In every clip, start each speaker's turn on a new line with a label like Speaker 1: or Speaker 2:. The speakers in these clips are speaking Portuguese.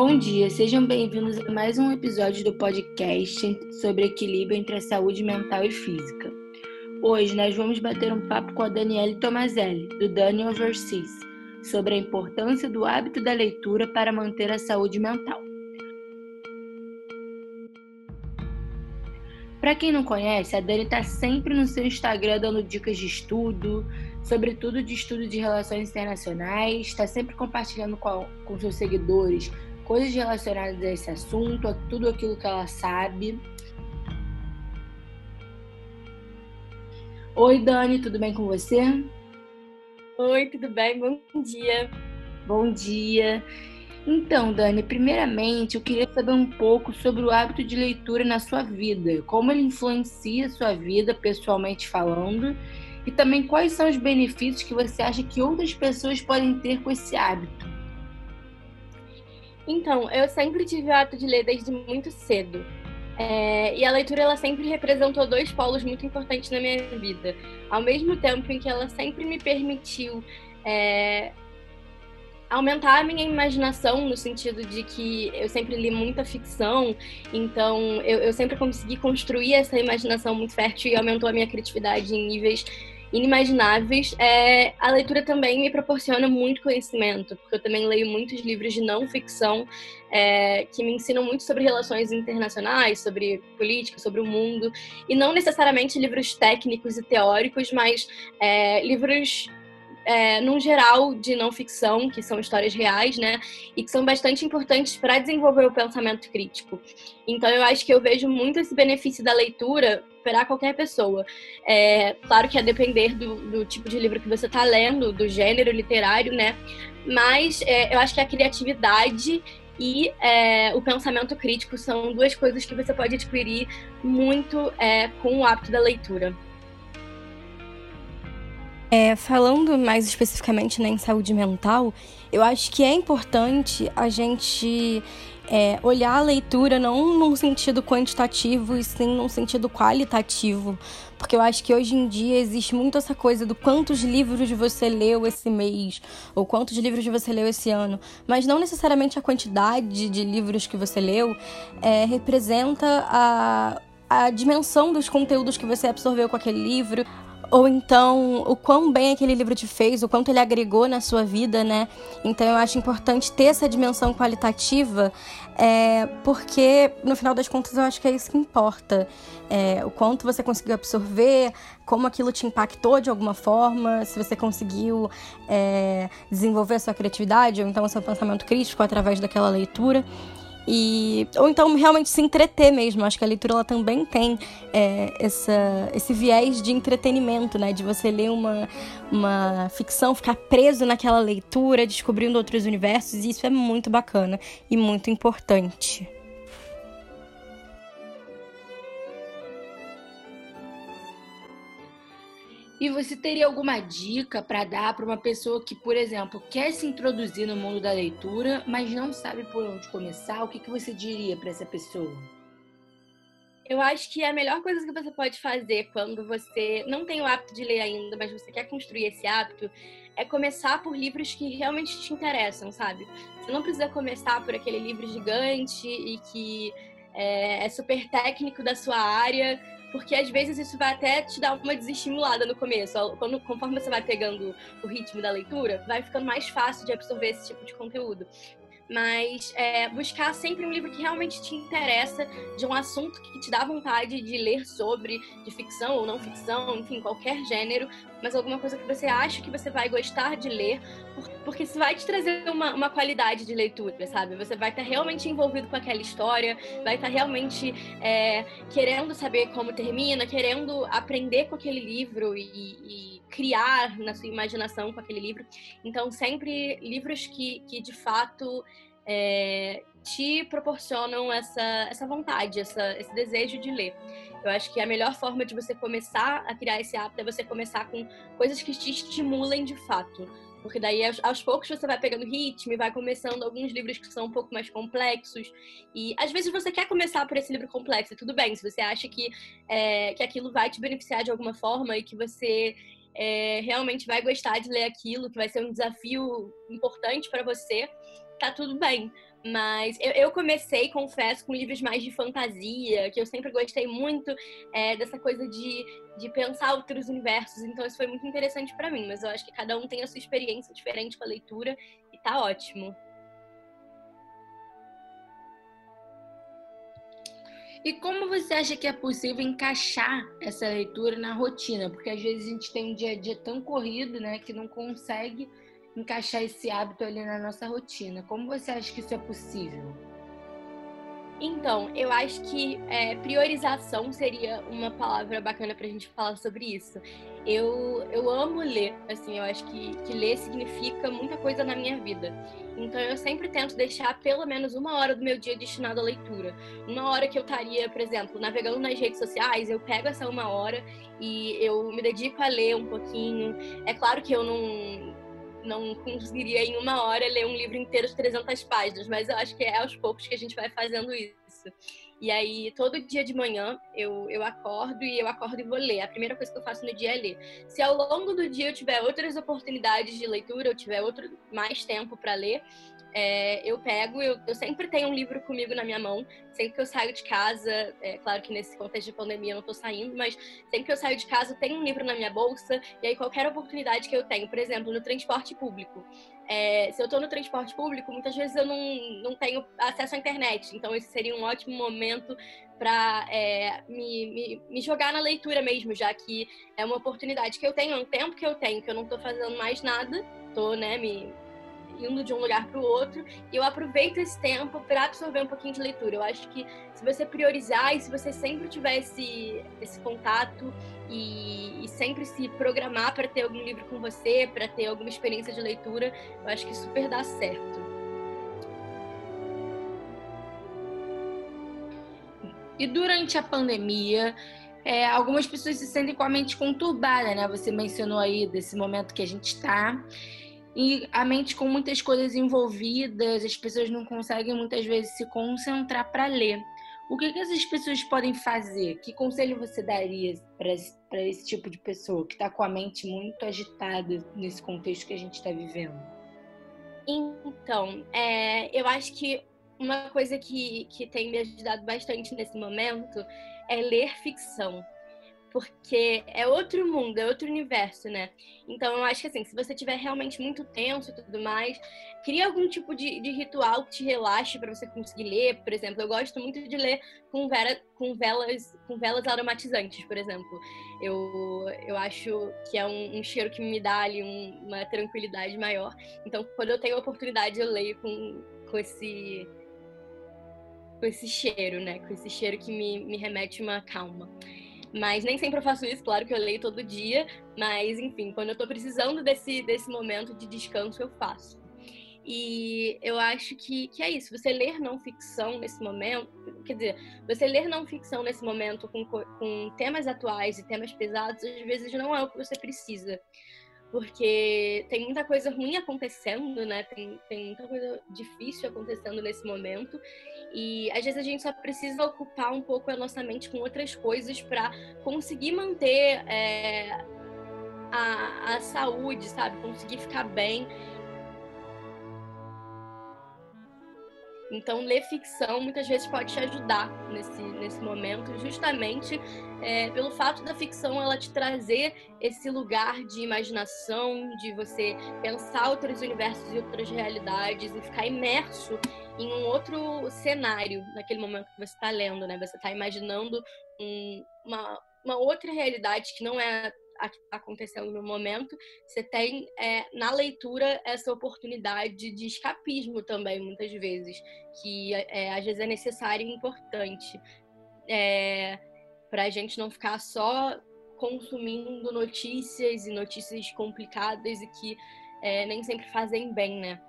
Speaker 1: Bom dia, sejam bem-vindos a mais um episódio do podcast sobre equilíbrio entre a saúde mental e física. Hoje nós vamos bater um papo com a Daniele Tomazelli, do Dani Overseas, sobre a importância do hábito da leitura para manter a saúde mental. Para quem não conhece, a Dani está sempre no seu Instagram dando dicas de estudo, sobretudo de estudo de relações internacionais, está sempre compartilhando com, com seus seguidores coisas relacionadas a esse assunto, a tudo aquilo que ela sabe. Oi, Dani, tudo bem com você?
Speaker 2: Oi, tudo bem? Bom dia.
Speaker 1: Bom dia. Então, Dani, primeiramente eu queria saber um pouco sobre o hábito de leitura na sua vida, como ele influencia a sua vida pessoalmente falando, e também quais são os benefícios que você acha que outras pessoas podem ter com esse hábito.
Speaker 2: Então, eu sempre tive o hábito de ler desde muito cedo. É, e a leitura ela sempre representou dois polos muito importantes na minha vida. Ao mesmo tempo em que ela sempre me permitiu é, aumentar a minha imaginação no sentido de que eu sempre li muita ficção, então eu, eu sempre consegui construir essa imaginação muito fértil e aumentou a minha criatividade em níveis inimagináveis. É, a leitura também me proporciona muito conhecimento, porque eu também leio muitos livros de não ficção é, que me ensinam muito sobre relações internacionais, sobre política, sobre o mundo, e não necessariamente livros técnicos e teóricos, mas é, livros é, num geral, de não ficção, que são histórias reais, né? E que são bastante importantes para desenvolver o pensamento crítico. Então, eu acho que eu vejo muito esse benefício da leitura para qualquer pessoa. É, claro que a depender do, do tipo de livro que você está lendo, do gênero literário, né? Mas é, eu acho que a criatividade e é, o pensamento crítico são duas coisas que você pode adquirir muito é, com o hábito da leitura.
Speaker 3: É, falando mais especificamente né, em saúde mental, eu acho que é importante a gente é, olhar a leitura não num sentido quantitativo e sim num sentido qualitativo. Porque eu acho que hoje em dia existe muito essa coisa do quantos livros você leu esse mês, ou quantos livros você leu esse ano. Mas não necessariamente a quantidade de livros que você leu é, representa a, a dimensão dos conteúdos que você absorveu com aquele livro, ou então o quão bem aquele livro te fez, o quanto ele agregou na sua vida, né? Então eu acho importante ter essa dimensão qualitativa, é, porque no final das contas eu acho que é isso que importa. É, o quanto você conseguiu absorver, como aquilo te impactou de alguma forma, se você conseguiu é, desenvolver a sua criatividade ou então o seu pensamento crítico através daquela leitura. E, ou então realmente se entreter mesmo. Acho que a leitura ela também tem é, essa, esse viés de entretenimento, né? De você ler uma, uma ficção, ficar preso naquela leitura, descobrindo outros universos. E isso é muito bacana e muito importante.
Speaker 1: E você teria alguma dica para dar para uma pessoa que, por exemplo, quer se introduzir no mundo da leitura, mas não sabe por onde começar? O que, que você diria para essa pessoa?
Speaker 2: Eu acho que a melhor coisa que você pode fazer quando você não tem o hábito de ler ainda, mas você quer construir esse hábito, é começar por livros que realmente te interessam, sabe? Você não precisa começar por aquele livro gigante e que é, é super técnico da sua área porque às vezes isso vai até te dar uma desestimulada no começo. Quando, conforme você vai pegando o ritmo da leitura, vai ficando mais fácil de absorver esse tipo de conteúdo mas é, buscar sempre um livro que realmente te interessa, de um assunto que te dá vontade de ler sobre, de ficção ou não ficção, enfim, qualquer gênero, mas alguma coisa que você acha que você vai gostar de ler, porque isso vai te trazer uma, uma qualidade de leitura, sabe? Você vai estar realmente envolvido com aquela história, vai estar realmente é, querendo saber como termina, querendo aprender com aquele livro e, e criar na sua imaginação com aquele livro. Então, sempre livros que, que de fato é, te proporcionam essa, essa vontade, essa, esse desejo de ler. Eu acho que a melhor forma de você começar a criar esse hábito é você começar com coisas que te estimulem de fato. Porque daí, aos, aos, poucos, você vai pegando ritmo e vai começando alguns livros que são um pouco mais complexos. E às vezes você quer começar por esse livro complexo, e tudo bem. Se você acha que, é, que aquilo vai te beneficiar de alguma forma e que você é, realmente vai gostar de ler aquilo, que vai ser um desafio importante para você, tá tudo bem. Mas eu, eu, comecei, confesso, com livros mais de fantasia, que eu sempre gostei muito é, dessa coisa de, de pensar outros universos. Então isso foi muito interessante para mim. Mas eu acho que cada um tem a sua experiência diferente com a leitura e tá ótimo.
Speaker 1: E como você acha que é possível encaixar essa leitura na rotina? Porque às vezes a gente tem um dia a dia tão corrido, né, que não consegue encaixar esse hábito ali na nossa rotina. Como você acha que isso é possível?
Speaker 2: Então, eu acho que é, priorização seria uma palavra bacana para a gente falar sobre isso. Eu, eu amo ler, assim, eu acho que, que ler significa muita coisa na minha vida. Então, eu sempre tento deixar pelo menos uma hora do meu dia destinado à leitura. Uma hora que eu estaria, por exemplo, navegando nas redes sociais, eu pego essa uma hora e eu me dedico a ler um pouquinho. É claro que eu não não conseguiria em uma hora ler um livro inteiro de 300 páginas, mas eu acho que é aos poucos que a gente vai fazendo isso. E aí, todo dia de manhã, eu, eu acordo e eu acordo e vou ler. A primeira coisa que eu faço no dia é ler. Se ao longo do dia eu tiver outras oportunidades de leitura, eu tiver outro, mais tempo para ler, é, eu pego, eu, eu, sempre tenho um livro comigo na minha mão, sempre que eu saio de casa, é claro que nesse contexto de pandemia eu não estou saindo, mas sempre que eu saio de casa tem um livro na minha bolsa, e aí qualquer oportunidade que eu tenho, por exemplo, no transporte público. É, se eu estou no transporte público, muitas vezes eu não, não tenho acesso à internet, então esse seria um ótimo momento para é, me, me, me, jogar na leitura mesmo, já que é uma oportunidade que eu tenho, é um tempo que eu tenho, que eu não estou fazendo mais nada, estou né, me, indo de um lugar para o outro, e eu aproveito esse tempo para absorver um pouquinho de leitura. Eu acho que se você priorizar e se você sempre tiver esse, esse contato e, e sempre se programar para ter algum livro com você, para ter alguma experiência de leitura, eu acho que super dá certo.
Speaker 1: E durante a pandemia, é, algumas pessoas se sentem com a mente conturbada, né? Você mencionou aí desse momento que a gente está e a mente com muitas coisas envolvidas, as pessoas não conseguem muitas vezes se concentrar para ler. O que, que essas pessoas podem fazer? Que conselho você daria para esse, tipo de pessoa que está com a mente muito agitada nesse contexto que a gente está vivendo?
Speaker 2: Então, é, eu acho que uma coisa que, que tem me ajudado bastante nesse momento é ler ficção porque é outro mundo, é outro universo, né? Então eu acho que assim, se você tiver realmente muito tenso e tudo mais, cria algum tipo de, de ritual que te relaxe para você conseguir ler. Por exemplo, eu gosto muito de ler com, vera, com velas com velas aromatizantes, por exemplo. Eu, eu acho que é um, um cheiro que me dá ali um, uma tranquilidade maior. Então, quando eu tenho a oportunidade, eu leio com, com esse com esse cheiro, né? Com esse cheiro que me, me remete uma calma. Mas nem sempre eu faço isso, claro que eu leio todo dia, mas enfim, quando eu tô precisando desse, desse momento de descanso, eu faço. E eu acho que, que é isso. Você ler não ficção nesse momento, quer dizer, você ler não ficção nesse momento com, com temas atuais e temas pesados, às vezes não é o que você precisa porque tem muita coisa ruim acontecendo, né? Tem, tem muita coisa difícil acontecendo nesse momento. E às vezes a gente só precisa ocupar um pouco a nossa mente com outras coisas para conseguir manter é, a, a saúde, sabe? Conseguir ficar bem Então, ler ficção muitas vezes pode te ajudar nesse, nesse momento, justamente é, pelo fato da ficção ela te trazer esse lugar de imaginação, de você pensar outros universos e outras realidades e ficar imerso em um outro cenário naquele momento que você está lendo, né? Você está imaginando um, uma, uma outra realidade que não é acontecendo no momento, você tem é, na leitura essa oportunidade de escapismo também, muitas vezes, que é, às vezes é necessário e importante é, para a gente não ficar só consumindo notícias e notícias complicadas e que é, nem sempre fazem bem, né?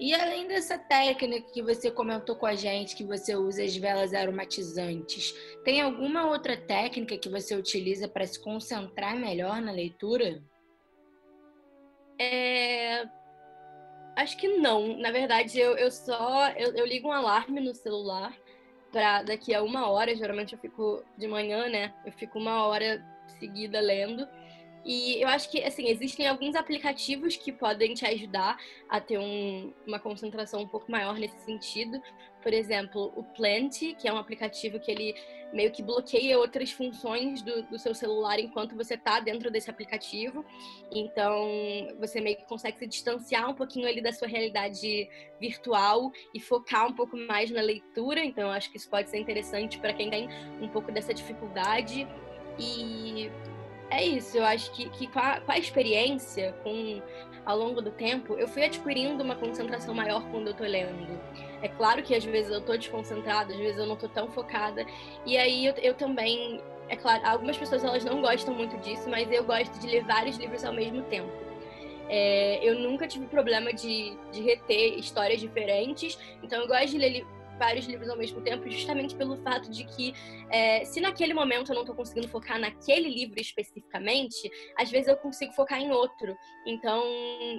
Speaker 1: E além dessa técnica que você comentou com a gente, que você usa as velas aromatizantes, tem alguma outra técnica que você utiliza para se concentrar melhor na leitura?
Speaker 2: É... Acho que não. Na verdade, eu, eu só eu, eu ligo um alarme no celular para daqui a uma hora. Geralmente eu fico de manhã, né? Eu fico uma hora seguida lendo. E eu acho que, assim, existem alguns aplicativos que podem te ajudar a ter um, uma concentração um pouco maior nesse sentido. Por exemplo, o Plant, que é um aplicativo que ele meio que bloqueia outras funções do, do seu celular enquanto você está dentro desse aplicativo. Então, você meio que consegue se distanciar um pouquinho ali da sua realidade virtual e focar um pouco mais na leitura. Então, eu acho que isso pode ser interessante para quem tem um pouco dessa dificuldade. E é isso, eu acho que, que com, a, com a experiência, com ao longo do tempo, eu fui adquirindo uma concentração maior quando eu tô lendo. É claro que às vezes eu tô desconcentrada, às vezes eu não tô tão focada. E aí eu, eu também, é claro, algumas pessoas elas não gostam muito disso, mas eu gosto de ler vários livros ao mesmo tempo. É, eu nunca tive problema de, de reter histórias diferentes, então eu gosto de ler vários livros ao mesmo tempo, justamente pelo fato de que, é, se naquele momento eu não estou conseguindo focar naquele livro especificamente, às vezes eu consigo focar em outro. Então,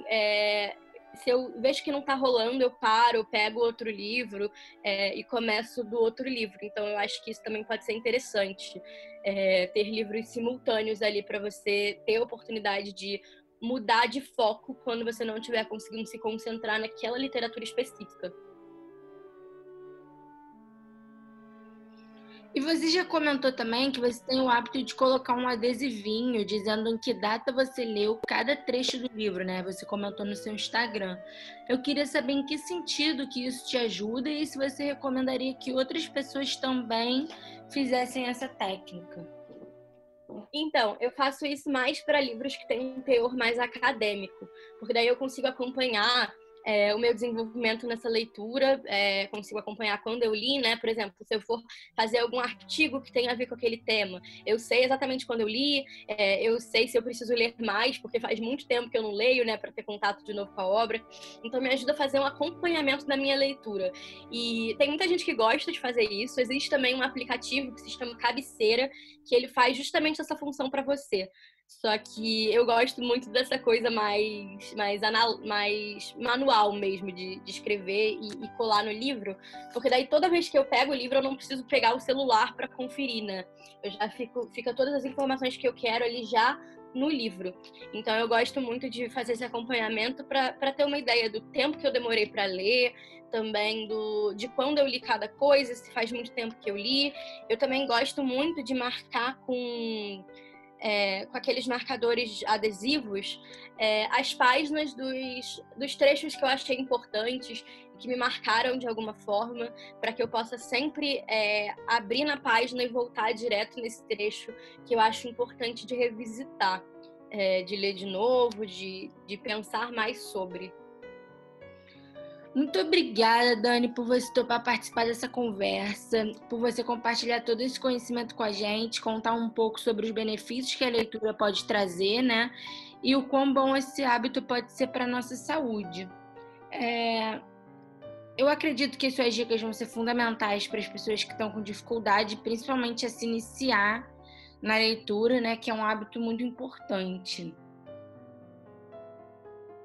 Speaker 2: é, se eu vejo que não está rolando, eu paro, eu pego outro livro é, e começo do outro livro. Então, eu acho que isso também pode ser interessante. É, ter livros simultâneos ali para você ter a oportunidade de mudar de foco quando você não estiver conseguindo se concentrar naquela literatura específica.
Speaker 1: E você já comentou também que você tem o hábito de colocar um adesivinho dizendo em que data você leu cada trecho do livro, né? Você comentou no seu Instagram. Eu queria saber em que sentido que isso te ajuda e se você recomendaria que outras pessoas também fizessem essa técnica.
Speaker 2: Então, eu faço isso mais para livros que têm um teor mais acadêmico, porque daí eu consigo acompanhar é, o meu desenvolvimento nessa leitura, é, consigo acompanhar quando eu li, né? Por exemplo, se eu for fazer algum artigo que tenha a ver com aquele tema, eu sei exatamente quando eu li, é, eu sei se eu preciso ler mais, porque faz muito tempo que eu não leio, né? Para ter contato de novo com a obra. Então, me ajuda a fazer um acompanhamento da minha leitura. E tem muita gente que gosta de fazer isso. Existe também um aplicativo que se chama Cabeceira, que ele faz justamente essa função para você. Só que eu gosto muito dessa coisa mais, mais, anal, mais manual mesmo, de, de escrever e, e, colar no livro. Porque daí toda vez que eu pego o livro, eu não preciso pegar o celular para conferir, né? Eu já fico, fica todas as informações que eu quero ali já no livro. Então eu gosto muito de fazer esse acompanhamento para ter uma ideia do tempo que eu demorei para ler, também do de quando eu li cada coisa, se faz muito tempo que eu li. Eu também gosto muito de marcar com é, com aqueles marcadores adesivos é, as páginas dos, dos trechos que eu achei importantes, que me marcaram de alguma forma, para que eu possa sempre é, abrir na página e voltar direto nesse trecho que eu acho importante de revisitar, é, de ler de novo, de, de pensar mais sobre.
Speaker 1: Muito obrigada, Dani, por você topar participar dessa conversa, por você compartilhar todo esse conhecimento com a gente, contar um pouco sobre os benefícios que a leitura pode trazer, né? E o quão bom esse hábito pode ser para a nossa saúde. É... Eu acredito que suas dicas vão ser fundamentais para as pessoas que estão com dificuldade, principalmente a se iniciar na leitura, né? Que é um hábito muito importante.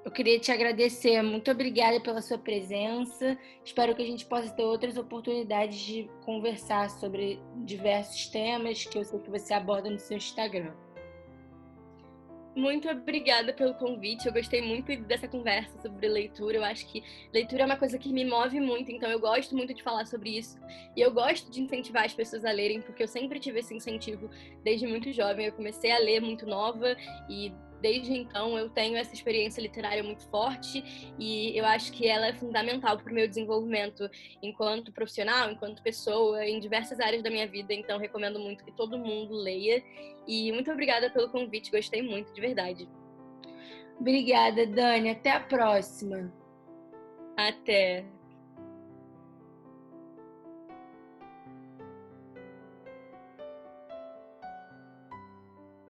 Speaker 1: Eu queria te agradecer, muito obrigada pela sua presença. Espero que a gente possa ter outras oportunidades de conversar sobre diversos temas que eu sei que você aborda no seu Instagram.
Speaker 2: Muito obrigada pelo convite. Eu gostei muito dessa conversa sobre leitura. Eu acho que leitura é uma coisa que me move muito, então eu gosto muito de falar sobre isso. E eu gosto de incentivar as pessoas a lerem, porque eu sempre tive esse incentivo desde muito jovem. Eu comecei a ler muito nova e desde então eu tenho essa experiência literária muito forte e eu acho que ela é fundamental para o meu desenvolvimento enquanto profissional, enquanto pessoa, em diversas áreas da minha vida. Então recomendo muito que todo mundo leia. E muito obrigada pelo convite, gostei muito, de verdade.
Speaker 1: Obrigada, Dani. Até a próxima.
Speaker 2: Até.